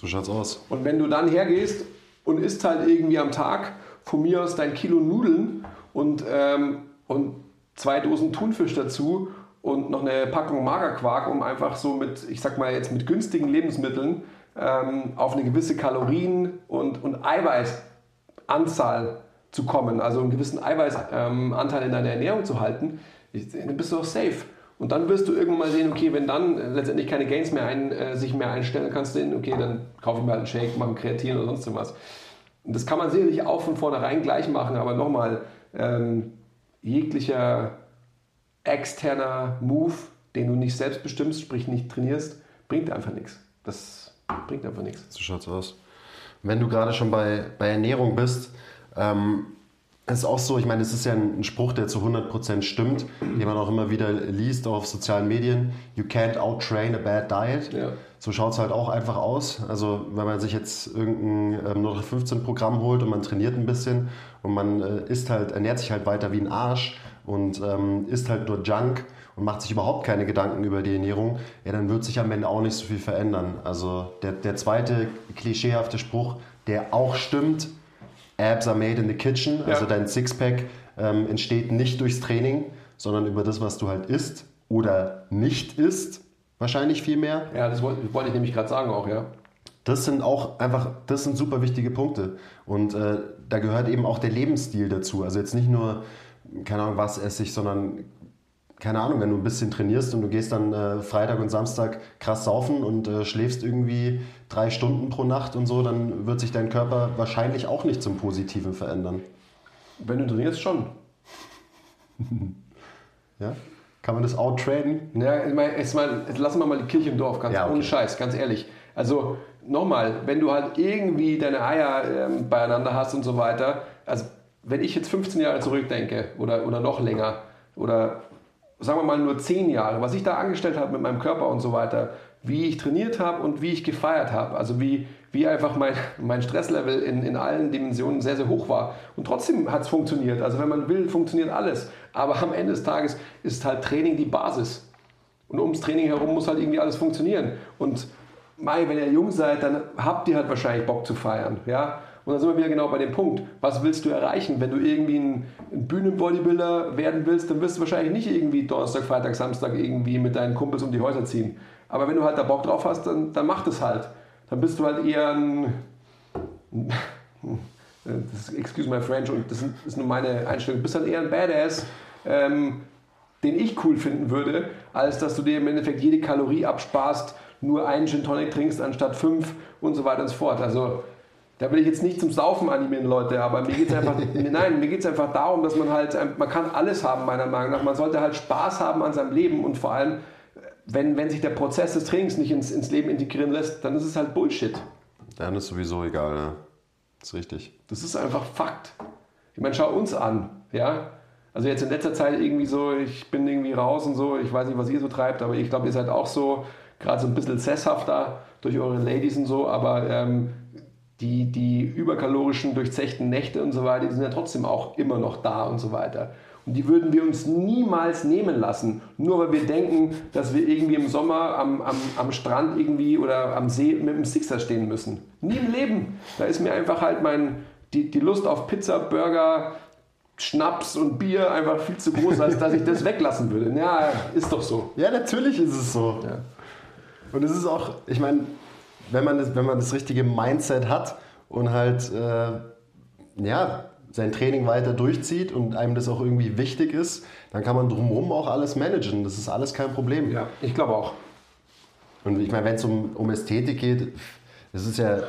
So schaut's aus. Und wenn du dann hergehst und isst halt irgendwie am Tag von mir aus dein Kilo Nudeln und, ähm, und zwei Dosen Thunfisch dazu und noch eine Packung Magerquark, um einfach so mit, ich sag mal jetzt mit günstigen Lebensmitteln ähm, auf eine gewisse Kalorien- und, und Eiweißanzahl zu kommen, also einen gewissen Eiweißanteil ähm, in deiner Ernährung zu halten, dann bist du auch safe. Und dann wirst du irgendwann mal sehen, okay, wenn dann äh, letztendlich keine Gains mehr ein, äh, sich mehr einstellen, kannst du okay, dann kaufe ich mir halt einen Shake, mache einen Kreatin oder sonst was. Und das kann man sicherlich auch von vornherein gleich machen, aber nochmal, ähm, jeglicher externer Move, den du nicht selbst bestimmst, sprich nicht trainierst, bringt einfach nichts. Das bringt einfach nichts. So schaut's aus. Wenn du gerade schon bei, bei Ernährung bist, ähm, ist auch so, ich meine, es ist ja ein, ein Spruch, der zu 100% stimmt, den man auch immer wieder liest auf sozialen Medien. You can't outtrain a bad diet. Ja. So schaut es halt auch einfach aus. Also wenn man sich jetzt irgendein ähm, 15-Programm holt und man trainiert ein bisschen und man äh, isst halt, ernährt sich halt weiter wie ein Arsch und ähm, isst halt nur Junk und macht sich überhaupt keine Gedanken über die Ernährung, ja, dann wird sich am Ende auch nicht so viel verändern. Also der, der zweite klischeehafte Spruch, der auch stimmt, Abs are made in the kitchen, also Ja. dein Sixpack ähm, entsteht nicht durchs Training, sondern über das, was du halt isst oder nicht isst, wahrscheinlich viel mehr. Ja, das wollte, wollte ich nämlich gerade sagen auch, ja. Das sind auch einfach, das sind super wichtige Punkte. Und äh, da gehört eben auch der Lebensstil dazu. Also jetzt nicht nur, keine Ahnung, was esse ich, sondern, keine Ahnung, wenn du ein bisschen trainierst und du gehst dann äh, Freitag und Samstag krass saufen und äh, schläfst irgendwie drei Stunden pro Nacht und so, dann wird sich dein Körper wahrscheinlich auch nicht zum Positiven verändern. Wenn du trainierst, schon. (laughs) Ja? Kann man das outtraden? Ja, ich meine, jetzt, mal, jetzt lassen wir mal die Kirche im Dorf, ganz Ja, okay. ohne Scheiß, ganz ehrlich. Also nochmal, wenn du halt irgendwie deine Eier ähm, beieinander hast und so weiter, also wenn ich jetzt 15 Jahre zurückdenke oder, oder noch länger oder sagen wir mal nur 10 Jahre, was ich da angestellt habe mit meinem Körper und so weiter, wie ich trainiert habe und wie ich gefeiert habe, also wie, wie einfach mein, mein Stresslevel in, in allen Dimensionen sehr, sehr hoch war. Und trotzdem hat es funktioniert. Also wenn man will, funktioniert alles. Aber am Ende des Tages ist halt Training die Basis. Und ums Training herum muss halt irgendwie alles funktionieren. Und Mai, wenn ihr jung seid, dann habt ihr halt wahrscheinlich Bock zu feiern. Ja? Und dann sind wir wieder genau bei dem Punkt. Was willst du erreichen? Wenn du irgendwie ein, ein Bühnenbodybuilder werden willst, dann wirst du wahrscheinlich nicht irgendwie Donnerstag, Freitag, Samstag irgendwie mit deinen Kumpels um die Häuser ziehen. Aber wenn du halt da Bock drauf hast, dann, dann mach das halt. Dann bist du halt eher ein. (laughs) Das ist, excuse my French, und das ist nur meine Einstellung. Du bist halt eher ein Badass, ähm, den ich cool finden würde, als dass du dir im Endeffekt jede Kalorie absparst, nur einen Gin Tonic trinkst anstatt fünf und so weiter und so fort. Also da will ich jetzt nicht zum Saufen animieren, Leute, aber mir geht es einfach, (laughs) nein, mir geht's einfach darum, dass man halt, man kann alles haben, meiner Meinung nach. Man sollte halt Spaß haben an seinem Leben und vor allem, wenn, wenn sich der Prozess des Trainings nicht ins, ins Leben integrieren lässt, dann ist es halt Bullshit. Dann ist sowieso egal, ja. ist richtig. Das ist einfach Fakt. Ich meine, schau uns an, ja. Also jetzt in letzter Zeit irgendwie so, ich bin irgendwie raus und so, ich weiß nicht, was ihr so treibt, aber ich glaube, ihr seid auch so, gerade so ein bisschen sesshafter durch eure Ladies und so, aber ähm, die, die überkalorischen, durchzechten Nächte und so weiter, die sind ja trotzdem auch immer noch da und so weiter. Und die würden wir uns niemals nehmen lassen, nur weil wir denken, dass wir irgendwie im Sommer am, am, am Strand irgendwie oder am See mit dem Sixer stehen müssen. Nie im Leben. Da ist mir einfach halt mein, die, die Lust auf Pizza, Burger, Schnaps und Bier einfach viel zu groß, als dass ich das weglassen würde. Ja, ist doch so. Ja, natürlich ist es so. Ja. Und es ist auch, ich meine, wenn man das, wenn man das richtige Mindset hat und halt äh, ja, sein Training weiter durchzieht und einem das auch irgendwie wichtig ist, dann kann man drumherum auch alles managen. Das ist alles kein Problem. Ja, ich glaube auch. Und ich meine, wenn es um, um Ästhetik geht, das ist ja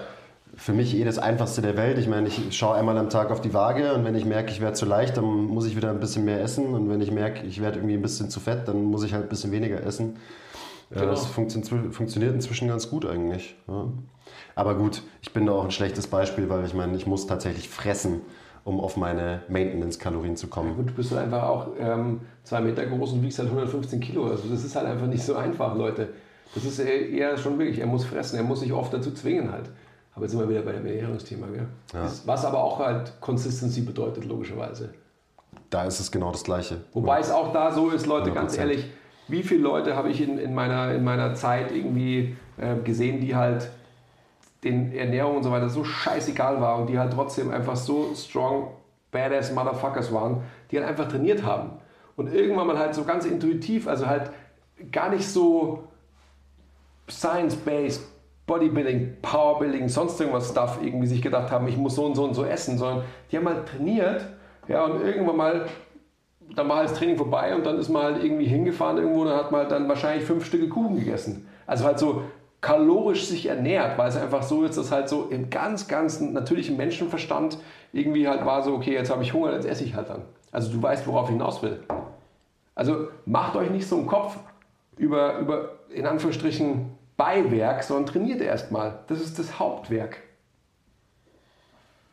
für mich eh das Einfachste der Welt. Ich meine, ich schaue einmal am Tag auf die Waage und wenn ich merke, ich werde zu leicht, dann muss ich wieder ein bisschen mehr essen. Und wenn ich merke, ich werde irgendwie ein bisschen zu fett, dann muss ich halt ein bisschen weniger essen. Ja, Genau. Das funktio funktioniert inzwischen ganz gut eigentlich. Ja. Aber gut, ich bin da auch ein schlechtes Beispiel, weil ich meine, ich muss tatsächlich fressen, um auf meine Maintenance-Kalorien zu kommen. Gut, du bist halt einfach auch ähm, zwei Meter groß und wiegst halt 115 Kilo. Also das ist halt einfach nicht so einfach, Leute. Das ist eher eher schon wirklich, er muss fressen, er muss sich oft dazu zwingen halt. Aber jetzt sind wir wieder bei dem Ernährungsthema, gell? Ja. Was aber auch halt Consistency bedeutet, logischerweise. Da ist es genau das Gleiche. Wobei es auch da so ist, Leute, 100%. ganz ehrlich, wie viele Leute habe ich in, in, meiner, in meiner Zeit irgendwie äh, gesehen, die halt den Ernährung und so weiter so scheißegal war und die halt trotzdem einfach so strong, badass Motherfuckers waren, die halt einfach trainiert haben. Und irgendwann mal halt so ganz intuitiv, also halt gar nicht so Science-based, Bodybuilding, Powerbuilding, sonst irgendwas Stuff irgendwie sich gedacht haben, ich muss so und so und so essen, sondern die haben halt trainiert, ja, und irgendwann mal dann war halt das Training vorbei und dann ist man halt irgendwie hingefahren irgendwo und hat man halt dann wahrscheinlich fünf Stücke Kuchen gegessen. Also halt so kalorisch sich ernährt, weil es einfach so ist, dass halt so im ganz, ganz natürlichen Menschenverstand irgendwie halt war so, okay, jetzt habe ich Hunger, jetzt esse ich halt dann. Also du weißt, worauf ich hinaus will. Also macht euch nicht so einen Kopf über, über in Anführungsstrichen Beiwerk, sondern trainiert erstmal. Das ist das Hauptwerk.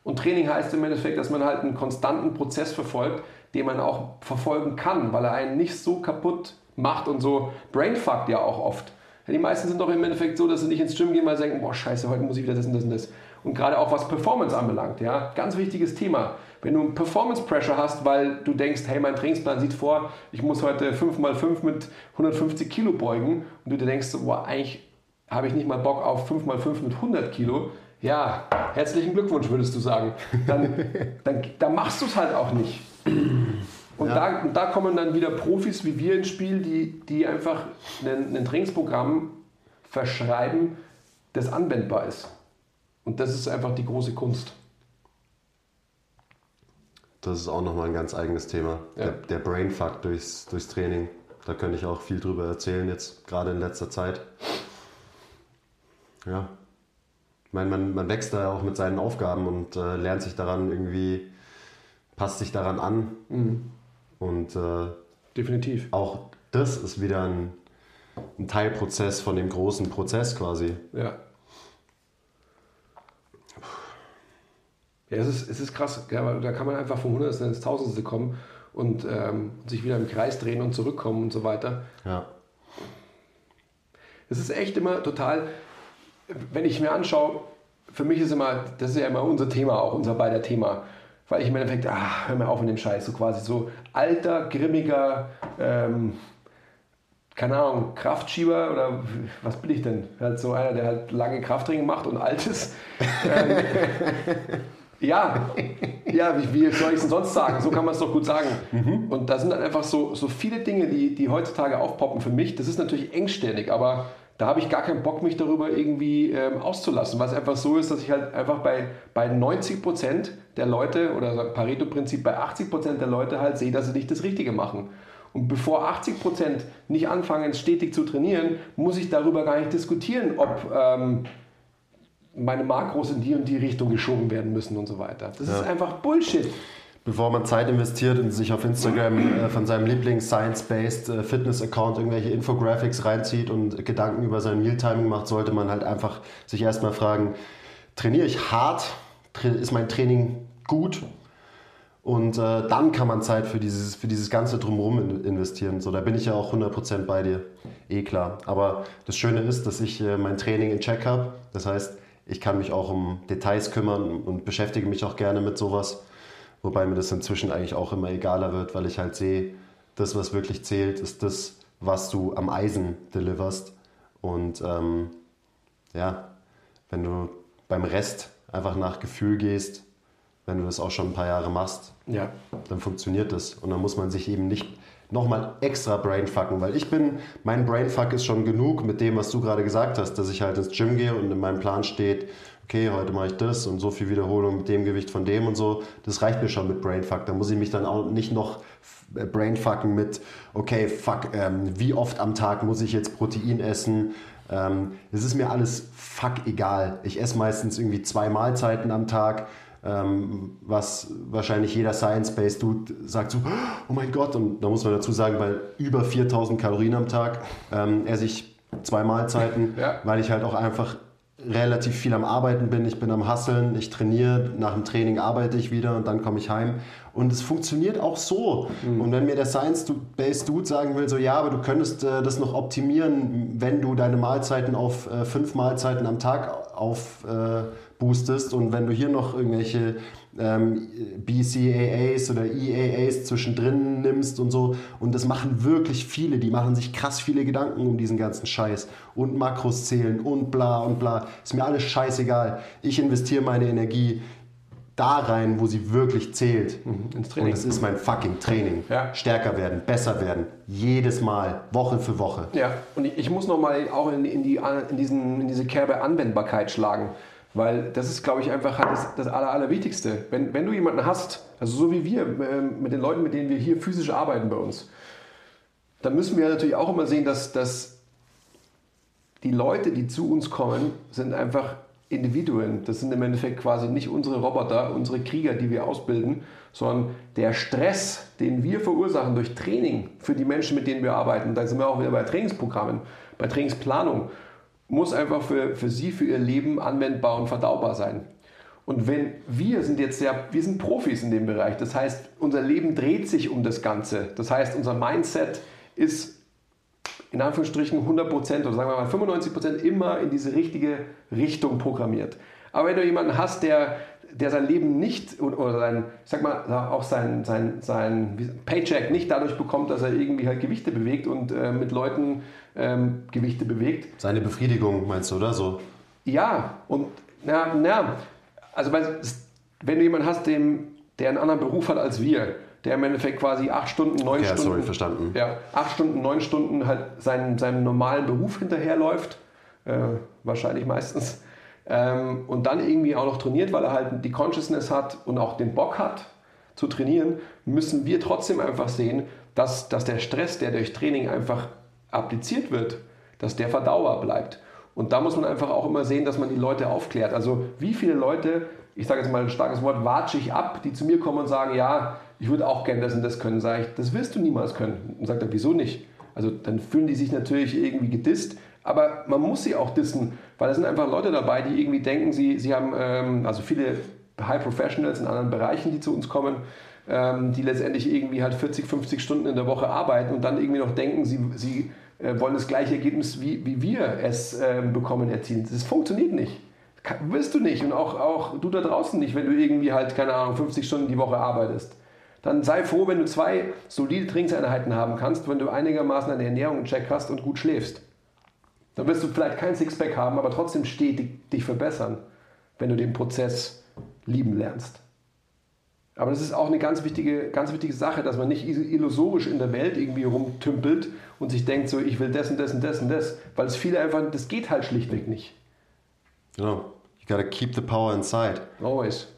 Und Training heißt im Endeffekt, dass man halt einen konstanten Prozess verfolgt, den man auch verfolgen kann, weil er einen nicht so kaputt macht und so brainfuckt ja auch oft. Die meisten sind doch im Endeffekt so, dass sie nicht ins Gym gehen, weil sie denken, boah scheiße, heute muss ich wieder das und das und das. Und gerade auch was Performance anbelangt, ja, ganz wichtiges Thema. Wenn du Performance Pressure hast, weil du denkst, hey, mein Trainingsplan sieht vor, ich muss heute 5x5 mit 150 Kilo beugen und du dir denkst, boah, eigentlich habe ich nicht mal Bock auf 5x5 mit 100 Kilo, ja, herzlichen Glückwunsch, würdest du sagen. Dann, dann, dann machst du es halt auch nicht. Und, da, und da kommen dann wieder Profis wie wir ins Spiel, die, die einfach ein, ein Trainingsprogramm verschreiben, das anwendbar ist. Und das ist einfach die große Kunst. Das ist auch nochmal ein ganz eigenes Thema. Ja. Der, der Brainfuck durchs, durchs Training. Da könnte ich auch viel drüber erzählen, jetzt gerade in letzter Zeit. Ja. Ich meine, man, man wächst da ja auch mit seinen Aufgaben und äh, lernt sich daran irgendwie, passt sich daran an. Und äh, Definitiv. auch das ist wieder ein, ein Teilprozess von dem großen Prozess quasi. Ja. Ja, es ist, es ist krass. Ja, da kann man einfach vom Hundertsten ins Tausendste kommen und ähm, sich wieder im Kreis drehen und zurückkommen und so weiter. Ja. Es ist echt immer total, wenn ich mir anschaue, für mich ist immer, das ist ja immer unser Thema, auch unser beider Thema, weil ich im Endeffekt, ah, hör mir auf mit dem Scheiß, so quasi so alter, grimmiger, ähm, keine Ahnung, Kraftschieber oder was bin ich denn? Halt so einer, der halt lange Krafttraining macht und alt ist. ähm, (laughs) ja, ja, wie, wie soll ich es denn sonst sagen? So kann man es doch gut sagen. Und da sind dann einfach so, so viele Dinge, die, die heutzutage aufpoppen für mich. Das ist natürlich engstirnig, aber da habe ich gar keinen Bock, mich darüber irgendwie ähm, auszulassen, weil es einfach so ist, dass ich halt einfach bei, bei 90% der Leute oder Pareto-Prinzip bei 80% der Leute halt sehe, dass sie nicht das Richtige machen. Und bevor 80% nicht anfangen, stetig zu trainieren, muss ich darüber gar nicht diskutieren, ob ähm, meine Makros in die und die Richtung geschoben werden müssen und so weiter. Das ist einfach Bullshit. Bevor man Zeit investiert und sich auf Instagram äh, von seinem Lieblings-Science-Based äh, irgendwelche Infographics reinzieht und Gedanken über sein Mealtiming macht, sollte man halt einfach sich erstmal fragen, trainiere ich hart? Ist mein Training gut? Und äh, dann kann man Zeit für dieses, für dieses ganze Drumherum in, investieren. So, da bin ich ja auch 100% bei dir. Eh klar. Aber das Schöne ist, dass ich äh, mein Training in Check habe. Das heißt, ich kann mich auch um Details kümmern und beschäftige mich auch gerne mit sowas. Wobei mir das inzwischen eigentlich auch immer egaler wird, weil ich halt sehe, das, was wirklich zählt, ist das, was du am Eisen deliverst. Und ähm, ja, wenn du beim Rest einfach nach Gefühl gehst, wenn du das auch schon ein paar Jahre machst, Ja. dann funktioniert das. Und dann muss man sich eben nicht nochmal extra Brainfucken, weil ich bin, mein Brainfuck ist schon genug mit dem, was du gerade gesagt hast, dass ich halt ins Gym gehe und in meinem Plan steht, okay, heute mache ich das und so viel Wiederholung mit dem Gewicht von dem und so. Das reicht mir schon mit Brainfuck. Da muss ich mich dann auch nicht noch äh, Brainfucken mit, okay, fuck, ähm, wie oft am Tag muss ich jetzt Protein essen? Ähm, es ist mir alles fuck egal. Ich esse meistens irgendwie zwei Mahlzeiten am Tag. Ähm, was wahrscheinlich jeder Science-Based Dude sagt so, oh mein Gott, und da muss man dazu sagen, bei über 4000 Kalorien am Tag ähm, esse ich zwei Mahlzeiten, Ja. weil ich halt auch einfach relativ viel am Arbeiten bin. Ich bin am Hasseln, ich trainiere, nach dem Training arbeite ich wieder und dann komme ich heim. Und es funktioniert auch so. Und wenn mir der Science-Based Dude sagen will, so ja, aber du könntest äh, das noch optimieren, wenn du deine Mahlzeiten auf äh, fünf Mahlzeiten am Tag auf äh, boostest und wenn du hier noch irgendwelche ähm, BCAAs oder EAAs zwischendrin nimmst und so. Und das machen wirklich viele, die machen sich krass viele Gedanken um diesen ganzen Scheiß. Und Makros zählen und bla und bla. Ist mir alles scheißegal. Ich investiere meine Energie da rein, wo sie wirklich zählt. ins Und Training. das ist mein fucking Training. Ja. Stärker werden, besser werden. Jedes Mal, Woche für Woche. Ja, und ich- ich muss nochmal auch in, in, die, in, diesen, in diese Kerbe Anwendbarkeit schlagen. Weil das ist, glaube ich, einfach halt das, das Aller, Allerwichtigste. Wenn, wenn du jemanden hast, also so wie wir, ähm, mit den Leuten, mit denen wir hier physisch arbeiten bei uns, dann müssen wir natürlich auch immer sehen, dass, dass die Leute, die zu uns kommen, sind einfach Individuen. Das sind im Endeffekt quasi nicht unsere Roboter, unsere Krieger, die wir ausbilden, sondern der Stress, den wir verursachen durch Training für die Menschen, mit denen wir arbeiten, da sind wir auch wieder bei Trainingsprogrammen, bei Trainingsplanung, muss einfach für, für sie, für ihr Leben anwendbar und verdaubar sein. Und wenn wir sind jetzt ja, wir sind Profis in dem Bereich, das heißt, unser Leben dreht sich um das Ganze. Das heißt, unser Mindset ist in Anführungsstrichen 100% oder sagen wir mal 95% immer in diese richtige Richtung programmiert. Aber wenn du jemanden hast, der, der sein Leben nicht oder sein, ich sag mal, auch sein, sein, sein Paycheck nicht dadurch bekommt, dass er irgendwie halt Gewichte bewegt und äh, mit Leuten ähm, Gewichte bewegt, Seine Befriedigung meinst du, oder so? ja, und na, na, also wenn du jemanden hast, dem, der einen anderen Beruf hat als wir, der im Endeffekt quasi acht Stunden, neun Ja, Stunden, sorry, verstanden. ja, acht Stunden, neun Stunden halt seinen, seinem normalen Beruf hinterherläuft, äh, wahrscheinlich meistens, ähm, und dann irgendwie auch noch trainiert, weil er halt die Consciousness hat und auch den Bock hat zu trainieren, müssen wir trotzdem einfach sehen, dass, dass der Stress, der durch Training einfach appliziert wird, dass der verdaubar bleibt. Und da muss man einfach auch immer sehen, dass man die Leute aufklärt. Also wie viele Leute, ich sage jetzt mal ein starkes Wort, watsche ich ab, die zu mir kommen und sagen, ja, ich würde auch gerne das und das können. Sage ich, das wirst du niemals können. Und sagt er, wieso nicht? Also dann fühlen die sich natürlich irgendwie gedisst, aber man muss sie auch dissen, weil es sind einfach Leute dabei, die irgendwie denken, sie, sie haben, ähm, also viele High Professionals in anderen Bereichen, die zu uns kommen, ähm, die letztendlich irgendwie halt 40, 50 Stunden in der Woche arbeiten und dann irgendwie noch denken, sie, sie äh, wollen das gleiche Ergebnis, wie, wie wir es ähm, bekommen, erzielen. Das funktioniert nicht. Kann, wirst du nicht und auch, auch du da draußen nicht, wenn du irgendwie halt, keine Ahnung, 50 Stunden die Woche arbeitest. Dann sei froh, wenn du zwei solide Trainingseinheiten haben kannst, wenn du einigermaßen deine Ernährung in Check hast und gut schläfst. Dann wirst du vielleicht kein Sixpack haben, aber trotzdem stetig dich verbessern, wenn du den Prozess lieben lernst. Aber das ist auch eine ganz wichtige, ganz wichtige Sache, dass man nicht illusorisch in der Welt irgendwie rumtümpelt und sich denkt, so ich will das und das und das und das, weil es viele einfach, das geht halt schlichtweg nicht. Genau. You gotta keep the power inside. Always.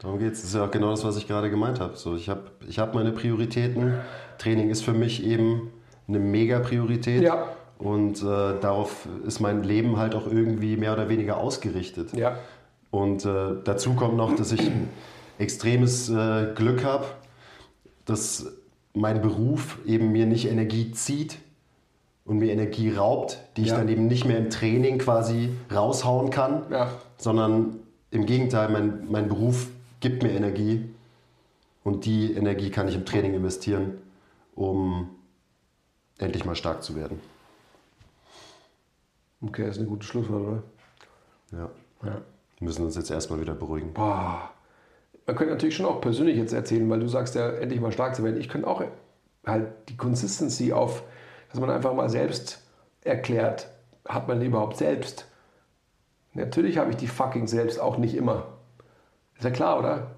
Darum geht es. Das ist ja auch genau das, was ich gerade gemeint habe. So, ich habe ich hab meine Prioritäten. Training ist für mich eben eine Mega-Priorität. Ja. Und äh, darauf ist mein Leben halt auch irgendwie mehr oder weniger ausgerichtet. Ja. Und äh, dazu kommt noch, dass ich ein extremes äh, Glück habe, dass mein Beruf eben mir nicht Energie zieht und mir Energie raubt, die ich Ja. dann eben nicht mehr im Training quasi raushauen kann, Ja. sondern im Gegenteil, mein, mein Beruf gibt mir Energie und die Energie kann ich im Training investieren, um endlich mal stark zu werden. Okay, ist ein gutes Schlusswort, oder? Ja. Ja. Wir müssen uns jetzt erstmal wieder beruhigen. Boah. Man könnte natürlich schon auch persönlich jetzt erzählen, weil du sagst ja, endlich mal stark zu werden. Ich könnte auch halt die Consistency auf, dass man einfach mal selbst erklärt, hat man die überhaupt selbst? Natürlich habe ich die fucking selbst auch nicht immer. Ist ja klar, oder?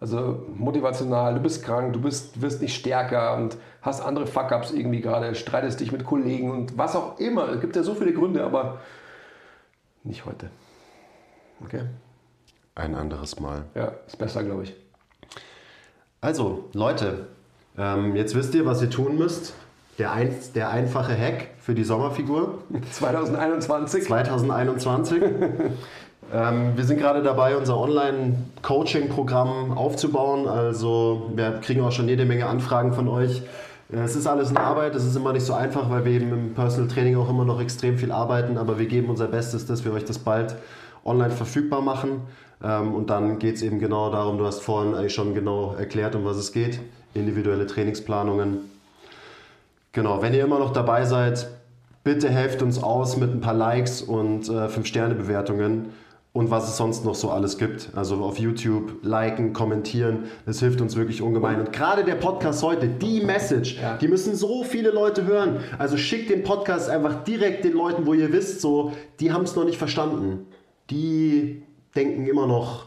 Also motivational, du bist krank, du bist, wirst nicht stärker und hast andere Fuck-Ups irgendwie gerade, streitest dich mit Kollegen und was auch immer. Es gibt ja so viele Gründe, aber nicht heute. Okay? Ein anderes Mal. Ja, ist besser, glaube ich. Also, Leute, ähm, jetzt wisst ihr, was ihr tun müsst. Der, ein, der einfache Hack für die Sommerfigur (laughs) 2021. 2021. (laughs) ähm, wir sind gerade dabei, unser Online-Coaching-Programm aufzubauen. Also, wir kriegen auch schon jede Menge Anfragen von euch. Äh, Es ist alles eine Arbeit, es ist immer nicht so einfach, weil wir eben im Personal Training auch immer noch extrem viel arbeiten, aber wir geben unser Bestes, dass wir euch das bald online verfügbar machen. Ähm, Und dann geht es eben genau darum, du hast vorhin eigentlich schon genau erklärt, um was es geht. Individuelle Trainingsplanungen. Genau, wenn ihr immer noch dabei seid, bitte helft uns aus mit ein paar Likes und äh, 5-Sterne-Bewertungen und was es sonst noch so alles gibt. Also auf YouTube liken, kommentieren, das hilft uns wirklich ungemein. Und gerade der Podcast heute, die Message, Ja. die müssen so viele Leute hören. Also schickt den Podcast einfach direkt den Leuten, wo ihr wisst, so, die haben es noch nicht verstanden. Die denken immer noch,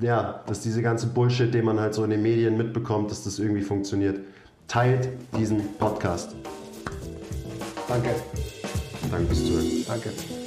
ja, dass diese ganze Bullshit, den man halt so in den Medien mitbekommt, dass das irgendwie funktioniert. Teilt diesen Podcast. Danke, Danke fürs Zuhören. danke.